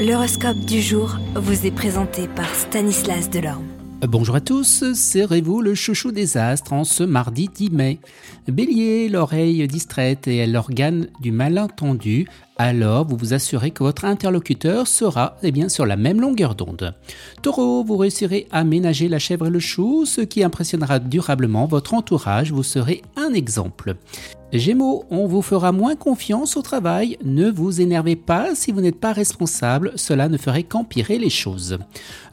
L'horoscope du jour vous est présenté par Stanislas Delorme. Bonjour à tous, serrez-vous le chouchou des astres en ce mardi 10 mai. Bélier, l'oreille distraite et l'organe du malentendu, alors vous vous assurez que votre interlocuteur sera eh bien, sur la même longueur d'onde. Taureau, vous réussirez à ménager la chèvre et le chou, ce qui impressionnera durablement votre entourage, vous serez un exemple. Gémeaux, on vous fera moins confiance au travail, ne vous énervez pas si vous n'êtes pas responsable, cela ne ferait qu'empirer les choses.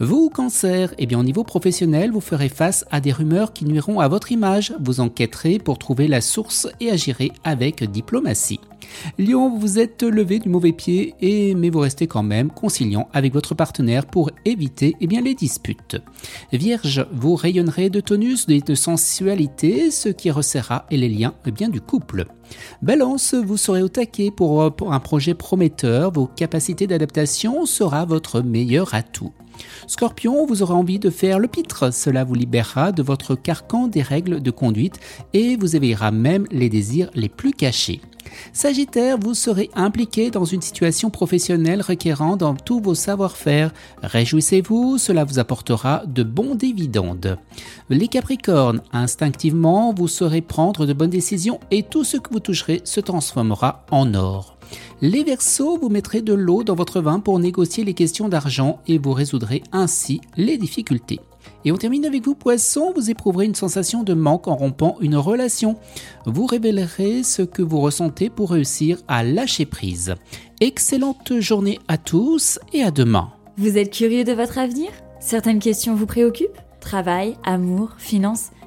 Vous, cancer, eh bien au niveau professionnel, vous ferez face à des rumeurs qui nuiront à votre image, vous enquêterez pour trouver la source et agirez avec diplomatie. Lion, vous êtes levé du mauvais pied, et, mais vous restez quand même conciliant avec votre partenaire pour éviter eh bien, les disputes. Vierge, vous rayonnerez de tonus et de sensualité, ce qui resserrera les liens eh bien, du couple. Balance, vous serez au taquet pour, pour un projet prometteur, vos capacités d'adaptation sera votre meilleur atout. Scorpion, vous aurez envie de faire le pitre, cela vous libérera de votre carcan des règles de conduite et vous éveillera même les désirs les plus cachés. Sagittaire, vous serez impliqué dans une situation professionnelle requérant dans tous vos savoir-faire. Réjouissez-vous, cela vous apportera de bons dividendes. Les Capricornes, instinctivement, vous saurez prendre de bonnes décisions et tout ce que vous toucherez se transformera en or. Les Verseaux, vous mettrez de l'eau dans votre vin pour négocier les questions d'argent et vous résoudrez ainsi les difficultés. Et on termine avec vous, poisson, vous éprouverez une sensation de manque en rompant une relation. Vous révélerez ce que vous ressentez pour réussir à lâcher prise. Excellente journée à tous et à demain. Vous êtes curieux de votre avenir? Certaines questions vous préoccupent? Travail, amour, finances